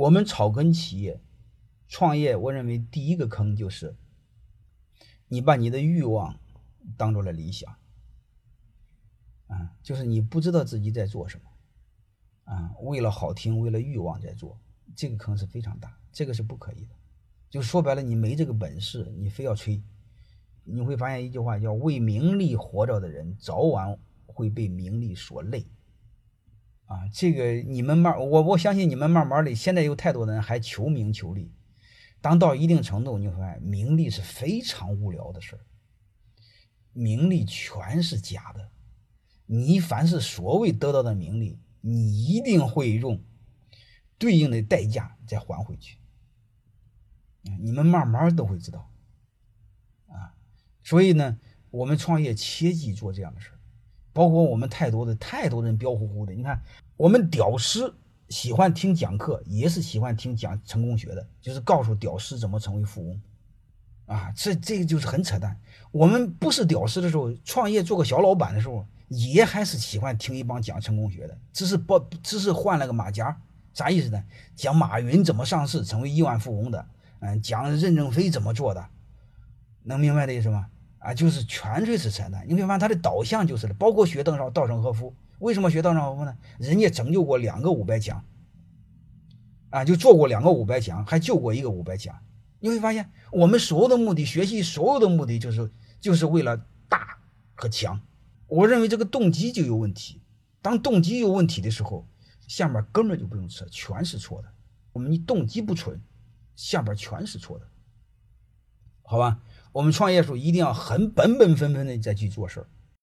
我们草根企业创业，我认为第一个坑就是你把你的欲望当做了理想，啊，就是你不知道自己在做什么，啊，为了好听，为了欲望在做，这个坑是非常大，这个是不可以的。就说白了，你没这个本事，你非要吹，你会发现一句话叫“为名利活着的人，早晚会被名利所累”。啊，这个你们慢，我我相信你们慢慢的，现在有太多的人还求名求利，当到一定程度，你会发现名利是非常无聊的事，名利全是假的。你凡是所谓得到的名利，你一定会用对应的代价再还回去。你们慢慢都会知道，啊，所以呢，我们创业切记做这样的事儿，包括我们太多的太多人彪呼呼的，你看我们屌丝喜欢听讲课，也是喜欢听讲成功学的，就是告诉屌丝怎么成为富翁，啊，这这个就是很扯淡。我们不是屌丝的时候，创业做个小老板的时候，也还是喜欢听一帮讲成功学的，只是不只是换了个马甲，啥意思呢？讲马云怎么上市成为亿万富翁的。嗯，讲任正非怎么做的，能明白这意思吗？啊，就是纯粹是扯淡。你会发现他的导向就是的，包括学邓绍、稻盛和夫，为什么学稻盛和夫呢？人家拯救过两个五百强，啊，就做过两个五百强，还救过一个五百强。你会发现，我们所有的目的，学习所有的目的，就是就是为了大和强。我认为这个动机就有问题。当动机有问题的时候，下面根本就不用扯，全是错的。我们你动机不纯。下边全是错的，好吧？我们创业的时候一定要很本本分分的再去做事儿。